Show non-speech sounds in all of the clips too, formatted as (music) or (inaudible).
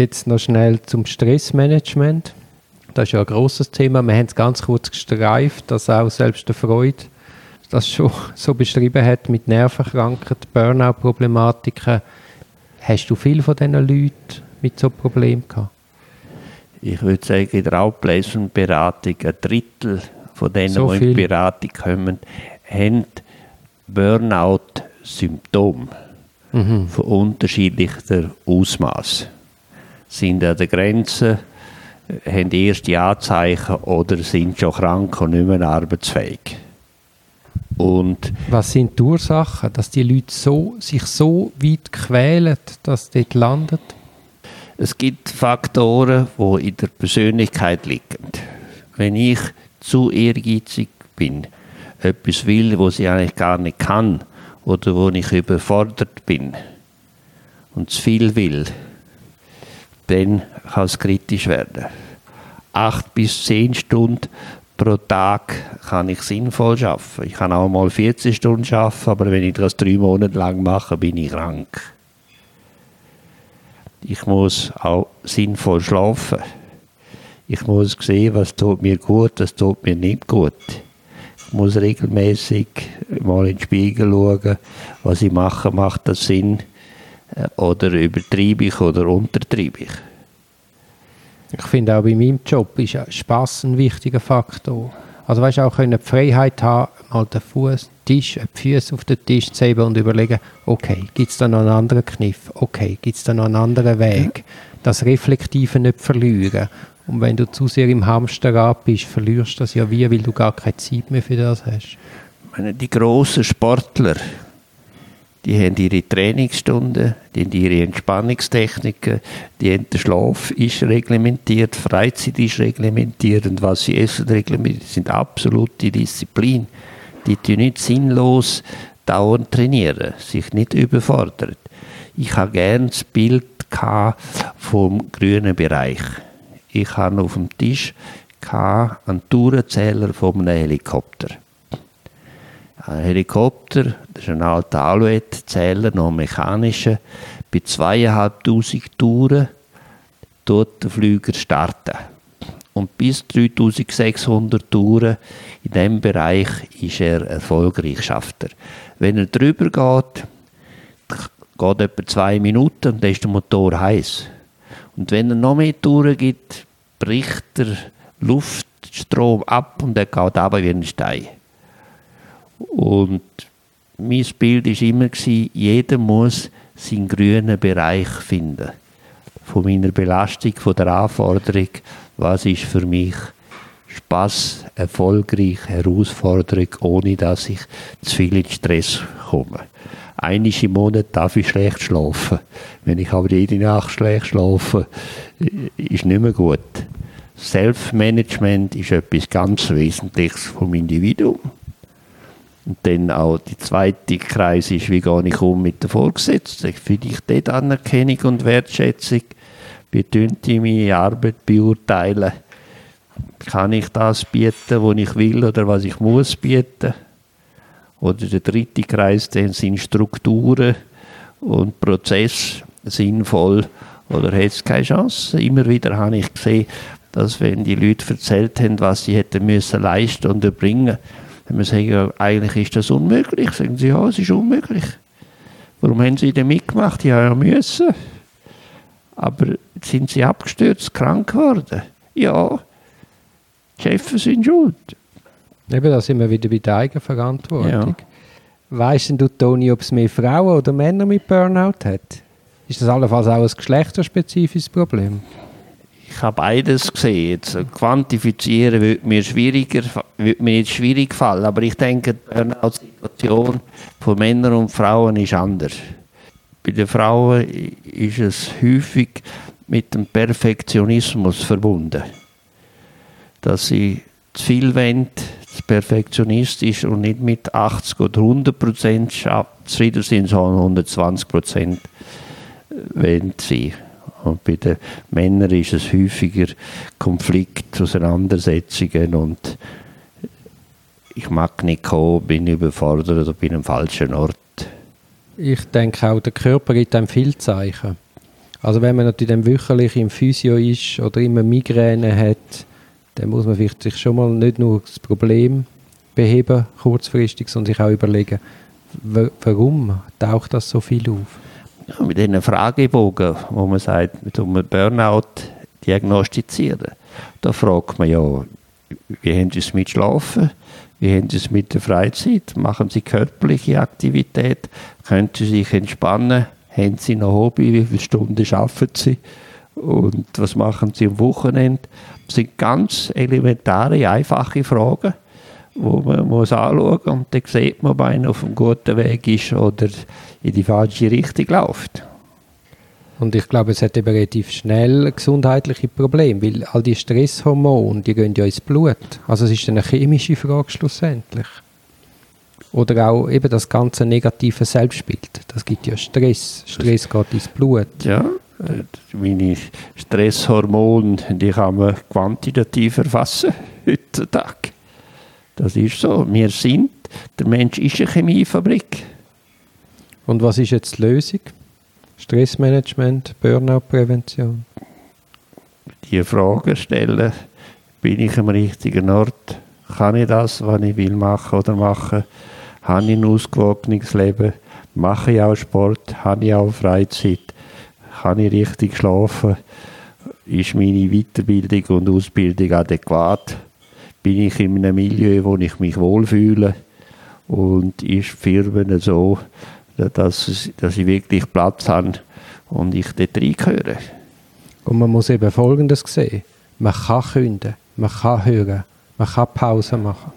Jetzt noch schnell zum Stressmanagement. Das ist ja ein grosses Thema. Wir haben es ganz kurz gestreift, dass auch selbst der Freud das schon (laughs) so beschrieben hat mit Nervenkrankheiten, Burnout-Problematiken. Hast du viel von diesen Leuten mit so Problemen gehabt? Ich würde sagen, in der Outplacement-Beratung ein Drittel von denen, so die in die Beratung kommen, haben Burnout-Symptome mhm. von unterschiedlicher Ausmaß. Sind an der Grenze, haben erste Anzeichen oder sind schon krank und nicht mehr arbeitsfähig. Und Was sind die Ursachen, dass die Leute so, sich so weit quälen, dass sie dort landen? Es gibt Faktoren, die in der Persönlichkeit liegen. Wenn ich zu ehrgeizig bin, etwas will, was ich eigentlich gar nicht kann oder wo ich überfordert bin und zu viel will, dann kann es kritisch werden. Acht bis zehn Stunden pro Tag kann ich sinnvoll schaffen. Ich kann auch mal 40 Stunden schaffen, aber wenn ich das drei Monate lang mache, bin ich krank. Ich muss auch sinnvoll schlafen. Ich muss sehen, was tut mir gut, was tut mir nicht gut. Ich muss regelmäßig mal in den Spiegel schauen, was ich mache, macht das Sinn oder übertreibe ich oder untertreibe ich. Ich finde auch bei meinem Job ist Spaß ein wichtiger Faktor. Also weißt du auch können die Freiheit haben, mal den Fuß, Tisch, die Füße auf den Tisch zu heben und überlegen, okay, gibt es da noch einen anderen Kniff? Okay, gibt es da noch einen anderen Weg? Das Reflektive nicht verlieren. Und wenn du zu sehr im Hamsterrad bist, verlierst du das ja wie, weil du gar keine Zeit mehr für das hast. Die grossen Sportler, die haben ihre Trainingsstunden, die haben ihre Entspannungstechniken, die haben, der Schlaf ist reglementiert, Freizeit ist reglementiert und was sie essen reglementiert, sind absolute Disziplin. Die tun nicht sinnlos dauernd trainieren, sich nicht überfordern. Ich habe gerne das Bild vom grünen Bereich. Ich habe auf dem Tisch einen Tourenzähler von einem Helikopter. Ein Helikopter, das ist ein alter Alouette-Zähler, noch mechanischer, bei zweieinhalbtausend Touren dort der Flüger starten. Und bis 3600 Touren in diesem Bereich ist er erfolgreich, schafft er. Wenn er drüber geht, geht etwa zwei Minuten und dann ist der Motor heiß. Und wenn er noch mehr Touren gibt, bricht der Luftstrom ab und er geht aber wie ein Stein. Und mein Bild war immer, jeder muss seinen grünen Bereich finden. Von meiner Belastung, von der Anforderung, was ist für mich Spaß, erfolgreich, Herausforderung, ohne dass ich zu viel in Stress komme. Einmal im Monat darf ich schlecht schlafen. Wenn ich aber jede Nacht schlecht schlafe, ist nicht mehr gut. Self-Management ist etwas ganz Wesentliches vom Individuum. Und dann auch die zweite Kreis ist, wie gehe ich um mit der Vorgesetzten? Finde ich dort Anerkennung und Wertschätzung? Wie ich meine Arbeit beurteilen? Kann ich das bieten, was ich will oder was ich muss bieten? Oder der dritte Kreis, dann sind Strukturen und Prozesse sinnvoll oder hat es keine Chance? Immer wieder habe ich gesehen, dass wenn die Leute erzählt haben, was sie hätten müssen leisten und erbringen, wenn wir sagen, eigentlich ist das unmöglich, sagen sie, ja, es ist unmöglich. Warum haben sie denn mitgemacht? Ja, ja müssen. Aber sind sie abgestürzt, krank geworden? Ja, die Chefs sind schuld. Eben, da sind wir wieder bei der Eigenverantwortung. Ja. Weißt du, Toni, ob es mehr Frauen oder Männer mit Burnout hat? Ist das allenfalls auch ein geschlechterspezifisches Problem? Ich habe beides gesehen. Jetzt, äh, quantifizieren wird mir schwieriger, wird mir jetzt schwierig fallen, aber ich denke, die Situation von Männern und Frauen ist anders. Bei den Frauen ist es häufig mit dem Perfektionismus verbunden. Dass sie zu viel wollen, zu perfektionistisch und nicht mit 80 oder 100 Prozent zufrieden sind, sondern 120 Prozent wollen sie. Und bei den Männern ist es häufiger Konflikt, Auseinandersetzungen und ich mag nicht kommen, bin überfordert oder bin am falschen Ort. Ich denke auch, der Körper gibt einem viel Zeichen. Also wenn man natürlich wöchentlich im Physio ist oder immer Migräne hat, dann muss man vielleicht sich schon mal nicht nur das Problem beheben, kurzfristig, sondern sich auch überlegen, warum taucht das so viel auf? Mit diesen Fragebogen, wo man sagt, mit einem Burnout diagnostizieren, da fragt man ja, wie haben Sie es mit Schlafen? Wie haben Sie es mit der Freizeit? Machen Sie körperliche Aktivität? Können Sie sich entspannen? Haben Sie noch Hobby? Wie viele Stunden arbeiten Sie? Und was machen Sie am Wochenende? Das sind ganz elementare, einfache Fragen, wo man muss anschauen muss. Und dann sieht man, ob einer auf einem guten Weg ist oder in die falsche Richtung läuft. Und ich glaube, es hat eben relativ schnell gesundheitliche Probleme, weil all die Stresshormone, die gehen ja ins Blut. Also es ist eine chemische Frage schlussendlich. Oder auch eben das ganze negative Selbstbild. Das gibt ja Stress. Stress geht ins Blut. Ja, meine Stresshormone, die kann man quantitativ erfassen (laughs) heutzutage. Das ist so. Wir sind, der Mensch ist eine Chemiefabrik. Und was ist jetzt die Lösung? Stressmanagement, Burnout-Prävention? Die Frage stellen, bin ich am richtigen Ort? Kann ich das, was ich will machen oder machen? Habe ich ein ausgewogenes Leben? Mache ich auch Sport? Habe ich auch Freizeit? Kann ich richtig schlafen? Ist meine Weiterbildung und Ausbildung adäquat? Bin ich in einem Milieu, wo ich mich wohlfühle? Und ist die Firma so, dass, dass ich wirklich Platz habe und ich dort reingehöre? Und man muss eben Folgendes sehen. Man kann künden, man kann hören, man kann Pause machen.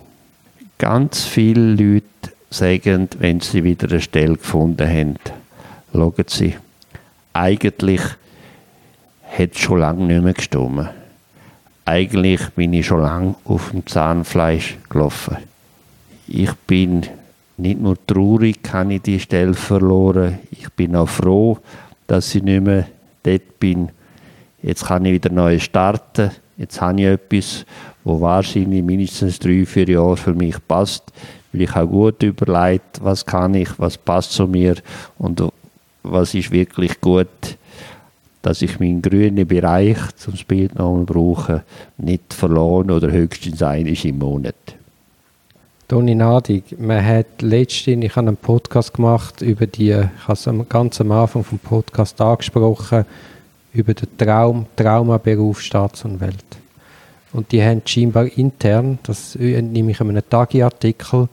Ganz viele Leute sagen, wenn sie wieder eine Stelle gefunden haben, schauen sie, eigentlich hat es schon lange nicht mehr gestimmt. Eigentlich bin ich schon lange auf dem Zahnfleisch gelaufen. Ich bin nicht nur traurig, habe ich die Stelle verloren. Ich bin auch froh, dass ich nicht mehr dort bin. Jetzt kann ich wieder neu starten. Jetzt habe ich etwas, wo wahrscheinlich mindestens drei, vier Jahre für mich passt, weil ich auch gut überlegt, was kann ich, was passt zu mir und was ist wirklich gut, dass ich meinen grünen Bereich zum Bildnamen brauche, nicht verloren oder höchstens einiges im Monat. Toni Nadig, man hat letztens, ich habe einen Podcast gemacht über die, ich habe es ganz am Anfang vom Podcast angesprochen, über den Traum, Traumaberuf Staatsanwalt. Und die haben scheinbar intern, das nehme ich in einem Tagi-Artikel,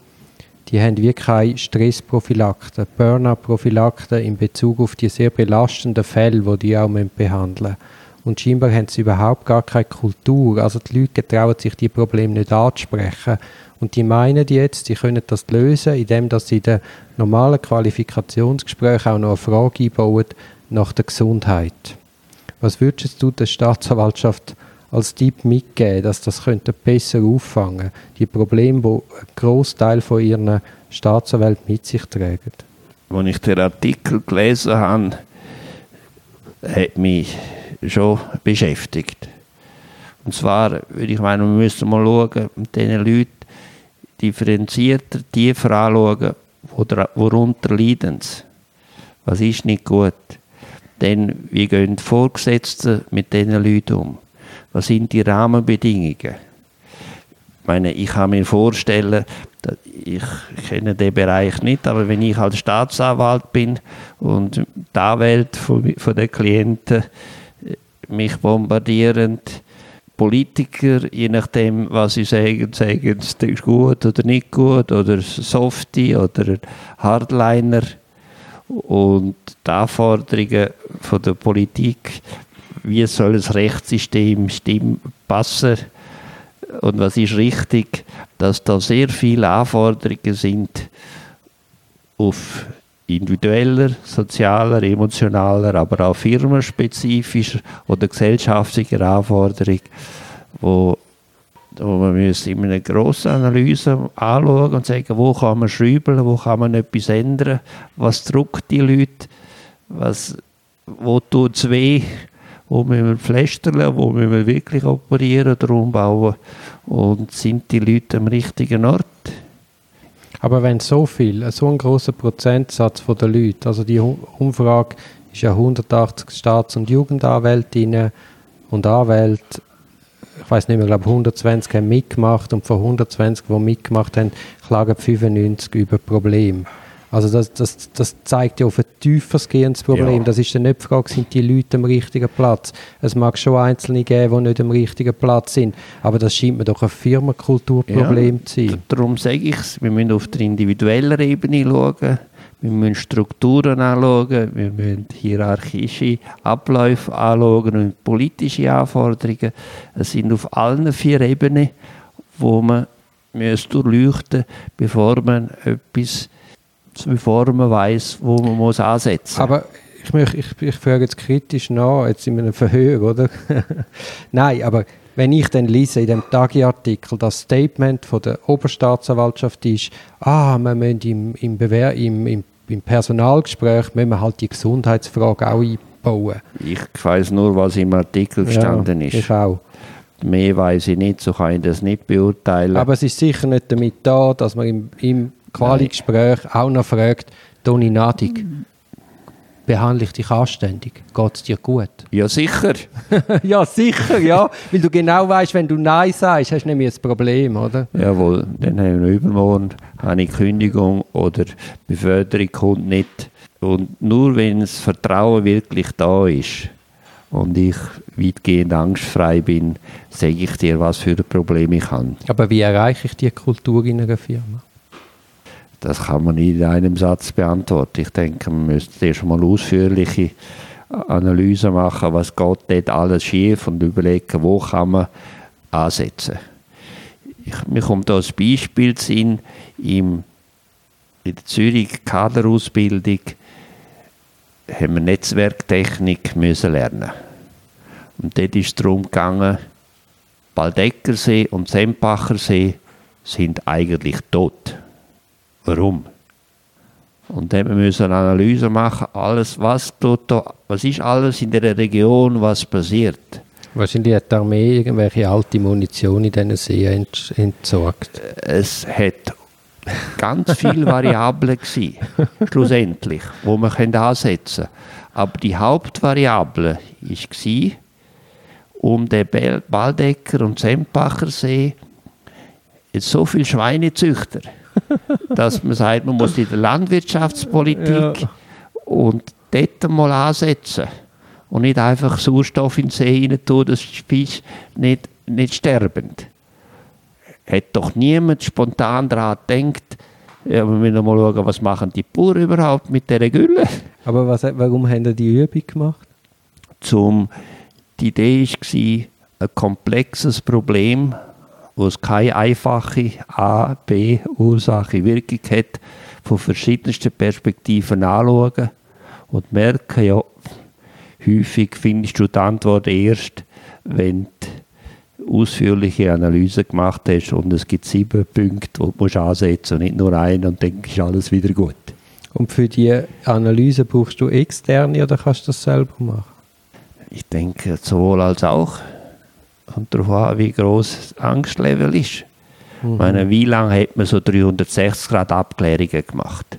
die haben wie keine Stressprophylaxe, Burnout-Prophylaxe in Bezug auf die sehr belastenden Fälle, die die auch behandeln müssen. Und scheinbar haben sie überhaupt gar keine Kultur. Also die Leute trauen sich die Probleme nicht anzusprechen. Und die meinen jetzt, sie können das lösen, indem sie in den normalen Qualifikationsgesprächen auch noch eine Frage einbauen nach der Gesundheit. Was würdest du der Staatsanwaltschaft als Tipp mitgeben, dass das könnte besser auffangen die Probleme, die ein Großteil von ihren Staatsanwälten mit sich tragen? Als ich den Artikel gelesen habe, hat mich schon beschäftigt. Und zwar würde ich meinen, wir müssen mal schauen, mit diesen Leuten differenzierter, tiefer anschauen, worunter leiden sie. Was ist nicht gut? Denn wie gehen die Vorgesetzten mit diesen Leuten um? Was sind die Rahmenbedingungen? Ich meine, ich kann mir vorstellen, ich kenne den Bereich nicht, aber wenn ich als Staatsanwalt bin und die Anwälte von, von Klienten mich bombardieren, Politiker, je nachdem, was sie sagen, sagen, es ist gut oder nicht gut, oder Softie oder Hardliner. Und die Anforderungen von der Politik, wie soll das Rechtssystem stimmen, passen und was ist richtig, dass da sehr viele Anforderungen sind auf individueller, sozialer, emotionaler, aber auch firmenspezifischer oder gesellschaftlicher Anforderung, wo, wo man müsste in einer grossen Analyse anschauen und sagen, wo kann man schrübeln, wo kann man etwas ändern, was drückt die Leute, was, wo tut es weh, wo müssen wir pflastern, wo müssen wir wirklich operieren oder umbauen und sind die Leute am richtigen Ort? Aber wenn so viel, so ein großer Prozentsatz von der Leute, also die Umfrage ist ja 180 Staats- und Jugendanwältinnen und Anwälte, ich weiß nicht mehr, glaube 120 haben mitgemacht und von 120, die mitgemacht haben, klagen 95 über Probleme. Also das, das, das zeigt ja auf ein tieferes gehendes Problem. Ja. Das ist dann nicht die Frage, sind die Leute am richtigen Platz? Es mag schon Einzelne geben, die nicht am richtigen Platz sind, aber das scheint mir doch ein Firmenkulturproblem ja, zu sein. Darum sage ich es, wir müssen auf der individuellen Ebene schauen, wir müssen Strukturen anschauen, wir müssen hierarchische Abläufe anschauen und politische Anforderungen. Es sind auf allen vier Ebenen, wo man durchleuchten muss, bevor man etwas bevor man weiß, wo man muss ansetzen muss. Aber ich, möchte, ich, ich frage jetzt kritisch nach, jetzt in einem Verhör, oder? (laughs) Nein, aber wenn ich dann lese in dem Tagi-Artikel, das Statement von der Oberstaatsanwaltschaft ist, ah, wir müssen im, im, Bewehr, im, im, im Personalgespräch müssen wir halt die Gesundheitsfrage auch einbauen. Ich weiß nur, was im Artikel gestanden ja, ist. Ich auch. Mehr weiß ich nicht, so kann ich das nicht beurteilen. Aber es ist sicher nicht damit da, dass man im, im Quali-Gespräch auch noch fragt, Toni Nadig, behandle ich dich anständig? Geht es dir gut? Ja, sicher. (laughs) ja, sicher, ja. Weil du genau weißt, wenn du Nein sagst, hast du nämlich ein Problem, oder? Jawohl, dann haben wir übermorgen eine Kündigung oder Beförderung kommt nicht. Und nur wenn das Vertrauen wirklich da ist und ich weitgehend angstfrei bin, sage ich dir, was für ein Problem ich habe. Aber wie erreiche ich die Kultur in einer Firma? Das kann man nicht in einem Satz beantworten. Ich denke, man müsste erst mal ausführliche Analyse machen, was geht dort alles schief und überlegen, wo kann man ansetzen. Ich, mir kommt da ein Beispiel in, im, in der Zürich Kaderausbildung haben wir Netzwerktechnik müssen lernen. Und dort ist es darum gegangen, Baldeckersee und Sempachersee sind eigentlich tot. Warum? Und dann müssen wir eine Analyse machen, alles, was, tut da, was ist alles in der Region, was passiert. Wahrscheinlich hat die Armee irgendwelche alte Munition in diesen See entsorgt. Es hat ganz viele Variablen (laughs) gewesen, schlussendlich, wo man ansetzen können. Aber die Hauptvariable war, um den Baldecker und Sempacher See jetzt so viele Schweinezüchter dass man sagt, man muss in der Landwirtschaftspolitik ja. und dort mal ansetzen und nicht einfach Sauerstoff in den See rein tun, dass die Fische nicht, nicht sterben. Hat doch niemand spontan daran gedacht, ja, wir müssen mal schauen, was machen die Bauern überhaupt mit dieser Gülle. Aber was, warum haben die die Übung gemacht? Zum, die Idee war, ein komplexes Problem es keine einfache A, B Ursache Wirkung hat, von verschiedensten Perspektiven anschauen und merken, ja, häufig findest du die Antwort erst, wenn du ausführliche Analyse gemacht hast und es gibt sieben Punkte, die du ansetzen und nicht nur einen und dann ist alles wieder gut. Und für die Analyse brauchst du externe oder kannst du das selber machen? Ich denke sowohl als auch kommt darauf an, wie groß das Angstlevel ist. Mhm. meine, wie lange hat man so 360 Grad Abklärungen gemacht?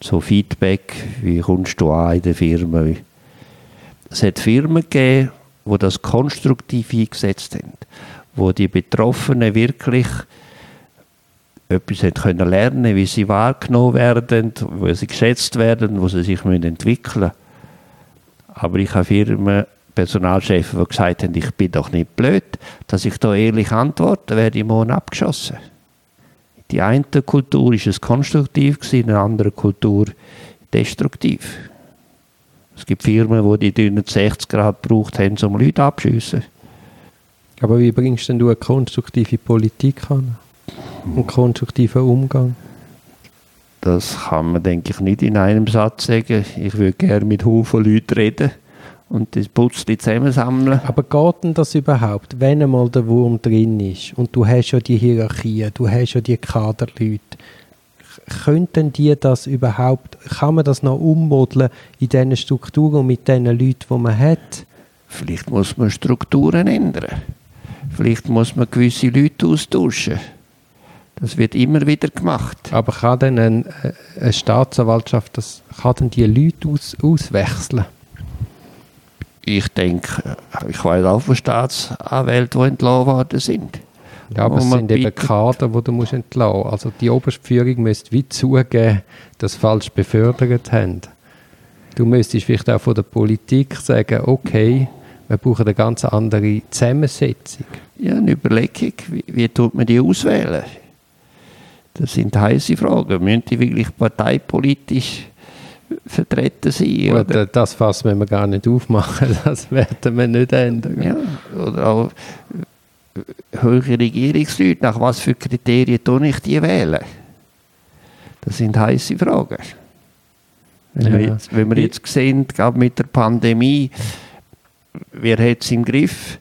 So Feedback, wie kommst du an in der Firma? Es hat Firmen gegeben, die das konstruktiv eingesetzt haben, wo die Betroffenen wirklich etwas haben können lernen, wie sie wahrgenommen werden, wo sie geschätzt werden, wo sie sich entwickeln müssen. Aber ich habe Firmen Personalchefs, die gesagt haben, ich bin doch nicht blöd, dass ich da ehrlich antworte, werde ich morgen abgeschossen. Die eine Kultur ist es konstruktiv in der anderen Kultur destruktiv. Es gibt Firmen, die die 360 Grad gebraucht haben, um Leute abzuschiessen. Aber wie bringst denn du eine konstruktive Politik an? Einen konstruktiven Umgang? Das kann man, denke ich, nicht in einem Satz sagen. Ich würde gerne mit Haufen Leuten reden und das Putzli zusammensammeln. Aber geht denn das überhaupt, wenn einmal der Wurm drin ist und du hast ja die Hierarchie, du hast ja die Kaderleute, könnten die das überhaupt, kann man das noch ummodeln in diesen Strukturen und mit den Leuten, die man hat? Vielleicht muss man Strukturen ändern. Vielleicht muss man gewisse Leute austauschen. Das wird immer wieder gemacht. Aber kann denn ein, äh, eine Staatsanwaltschaft, das, kann denn die Leute aus, auswechseln? Ich denke, ich weiß auch von Staatsanwälten, die entlassen worden sind. Ja, aber es sind eben bittet- Kader, die du musst entlassen musst. Also die oberste Führung müsste wie zugeben, dass sie falsch befördert haben. Du müsstest vielleicht auch von der Politik sagen, okay, wir brauchen eine ganz andere Zusammensetzung. Ja, eine Überlegung, wie, wie tut man die auswählen? Das sind heiße Fragen. Müssen die wirklich parteipolitisch vertreten sein? Oder, äh, das Fass müssen wir gar nicht aufmachen, (laughs) das werden wir nicht ändern. ja, oder auch äh, höhere Regierungsleute, nach was für Kriterien tue ich die wählen? Das sind heiße Fragen. Wenn, wir, Ja. jetzt, wenn wir jetzt sehen, gerade mit der Pandemie, wer hat es im Griff?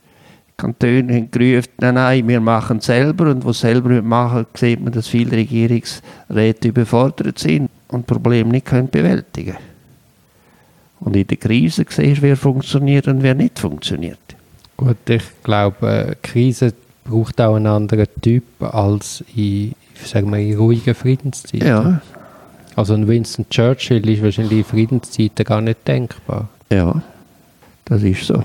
Die Kantone haben gerufen, nein, nein, wir machen es selber. Und sie selber machen, sieht man, dass viele Regierungsräte überfordert sind und Probleme nicht können bewältigen Und in der Krise siehst du, wer funktioniert und wer nicht funktioniert. Gut, ich glaube, äh, Krise braucht auch einen anderen Typ als in, sagen wir, in ruhigen Friedenszeiten. Ja, Also ein Winston Churchill ist wahrscheinlich in Friedenszeiten gar nicht denkbar. ja, das ist so.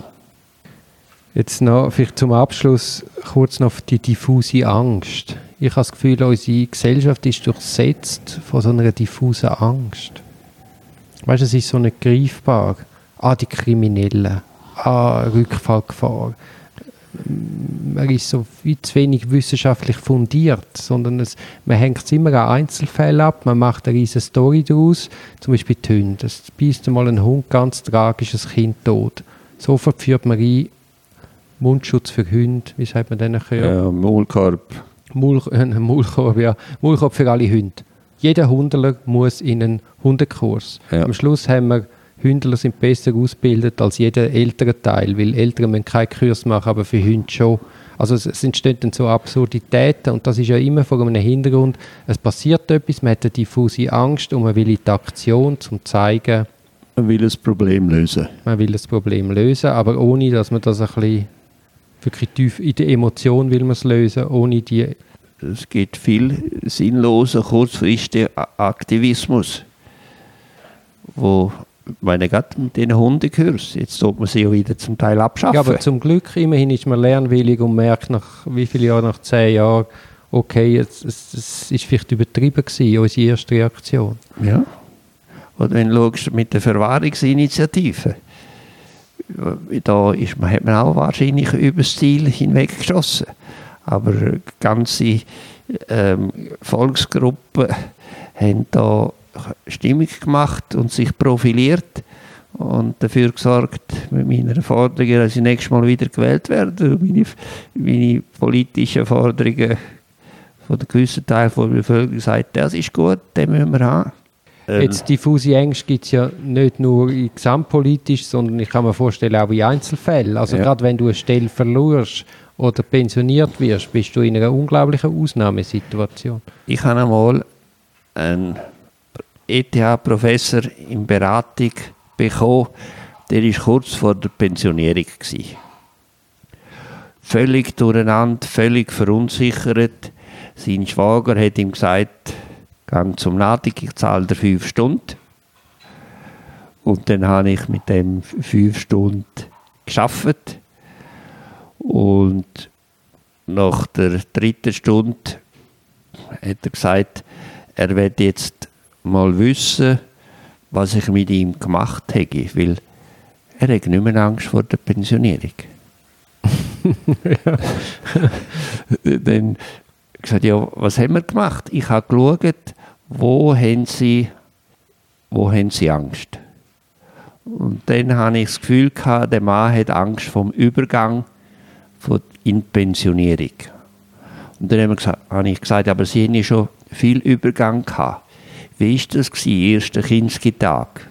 Jetzt noch, vielleicht zum Abschluss kurz noch auf die diffuse Angst. Ich habe das Gefühl, unsere Gesellschaft ist durchsetzt von so einer diffusen Angst. Weißt du, es ist so nicht greifbar. Ah, die Kriminellen. Ah, Rückfallgefahr. Man ist so wie zu wenig wissenschaftlich fundiert, sondern es, man hängt es immer an Einzelfällen ab, man macht eine riesige Story daraus, zum Beispiel die Hunde. Es beißt einmal ein Hund ganz tragisches Kind tot. Sofort führt man ein, Mundschutz für Hunde, wie sagt man nachher? Ja, Maulkorb. (laughs) Äh, Maulkorb, ja. Maulkorb für alle Hunde. Jeder Hundler muss in einen Hundekurs. Ja. Am Schluss haben wir Hündler sind besser ausgebildet als jeder ältere Teil, weil Ältere müssen keinen Kurs machen, aber für Hunde schon. Also es, es entstehen dann so Absurditäten und das ist ja immer vor einem Hintergrund, es passiert etwas, man hat eine diffuse Angst und man will in die Aktion, um zu zeigen, Man will das Problem lösen. man will das Problem lösen, aber ohne, dass man das ein bisschen wirklich tief in der Emotion will man es lösen, ohne die Es gibt viel sinnloser, kurzfristiger Aktivismus, wo meine gerade mit den Hundekurs, jetzt tut man sie ja wieder zum Teil abschaffen. Ja, aber zum Glück, immerhin ist man lernwillig und merkt nach wie vielen Jahren, nach zehn Jahren, okay, jetzt, es, es ist vielleicht übertrieben gewesen, unsere erste Reaktion. Ja. Oder wenn du schaust, mit der Verwahrungsinitiative, da ist man, hat man auch wahrscheinlich über das Ziel hinweg geschossen. Aber ganze ähm, Volksgruppen haben da Stimmung gemacht und sich profiliert und dafür gesorgt, mit meiner Forderung, dass ich nächstes Mal wieder gewählt werde. Meine, meine politischen Forderungen von einem gewissen Teil der Bevölkerung sagt, das ist gut, den müssen wir haben. Ähm, Jetzt diffuse Ängste gibt es ja nicht nur gesamtpolitisch, sondern ich kann mir vorstellen auch in Einzelfällen. Also Ja. gerade wenn du eine Stelle verlierst oder pensioniert wirst, bist du in einer unglaublichen Ausnahmesituation. Ich habe einmal einen ETH-Professor in Beratung bekommen, der ist kurz vor der Pensionierung gewesen. Völlig durcheinander, völlig verunsichert. Sein Schwager hat ihm gesagt, gang zum Nadig, ich zahle dir fünf Stunden. Und dann habe ich mit dem fünf Stunden geschafft. Und nach der dritten Stunde hat er gesagt, er wird jetzt mal wissen, was ich mit ihm gemacht hätte, weil er hat nicht mehr Angst vor der Pensionierung. (laughs) (laughs) Dann gesagt, ja, was haben wir gemacht? Ich habe geschaut, wo haben sie, wo haben sie Angst? Und dann habe ich das Gefühl gehabt, der Mann hat Angst vom Übergang in die Pensionierung. Und dann habe ich gesagt, aber Sie ja schon viel Übergang gehabt. Wie war das, gewesen, erster Kindstag?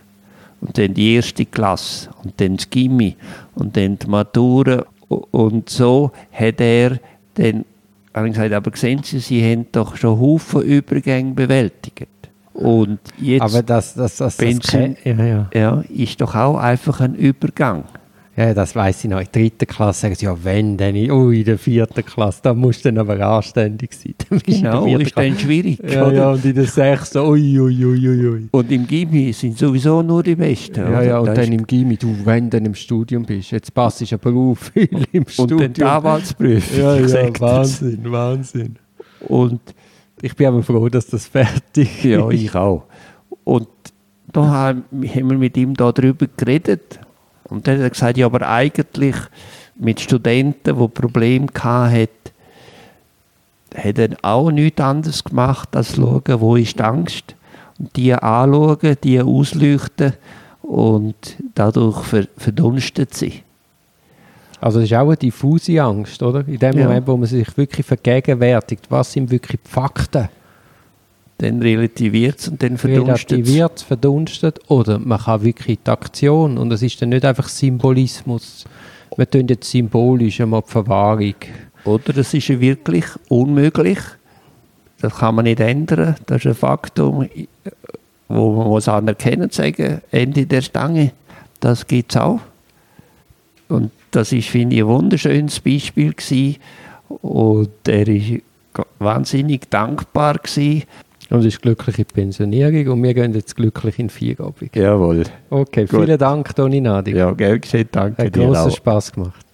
Und dann die erste Klasse und dann das Gimmi und dann die Matura. Und so hat er dann habe ich gesagt, aber sehen Sie, Sie haben doch schon Haufen Übergänge bewältigt. Und jetzt Aber das, das, das, das, Pension- ja, ja. ja, ist doch auch einfach ein Übergang. Ja, das weiß ich noch. In der dritten Klasse sagen sie, ja, wenn, dann in, oh, in der vierten Klasse, da musst du dann aber anständig sein. (laughs) Dann du in der Genau, ist dann schwierig. Ja, oder? ja, und in der sechsten, ui, ui, ui, ui. Und im Gimmi sind sowieso nur die Besten. Ja, oder? ja, und Das dann im Gimmi, du, wenn du im Studium bist, jetzt passt du aber auf, viel (laughs) im und Studium. dann die Anwaltsprüfung. ja, ja, sag das. Wahnsinn, Wahnsinn. Und Ich bin aber froh, dass das fertig ja, ist. ich auch. Und da haben wir mit ihm darüber geredet. Und dann hat er gesagt, ja, aber eigentlich mit Studenten, die Probleme hatten, hat er auch nichts anderes gemacht, als schauen, wo ist die Angst. Und die anschauen, die ausleuchten und dadurch ver verdunstet sie. Also das ist auch eine diffuse Angst, oder? In dem Ja. Moment, wo man sich wirklich vergegenwärtigt, was sind wirklich die Fakten? Dann relativiert es und dann verdunstet relativiert, verdunstet oder man kann wirklich die Aktion und es ist dann nicht einfach Symbolismus. Wir tun jetzt symbolisch einmal die Verwahrung. Oder es ist ja wirklich unmöglich. Das kann man nicht ändern. Das ist ein Faktum, wo man muss anerkennen und sagen, Ende der Stange, das gibt es auch. Und das ist, finde ich, ein wunderschönes Beispiel gewesen. Und er war wahnsinnig dankbar gewesen. Und es ist glückliche Pensionierung und wir gehen jetzt glücklich in Feierabend. Jawohl. Okay, Gut. vielen Dank, Toni Nadig. Ja, gell geschehen, danke Hat dir Hat grossen. Spass gemacht.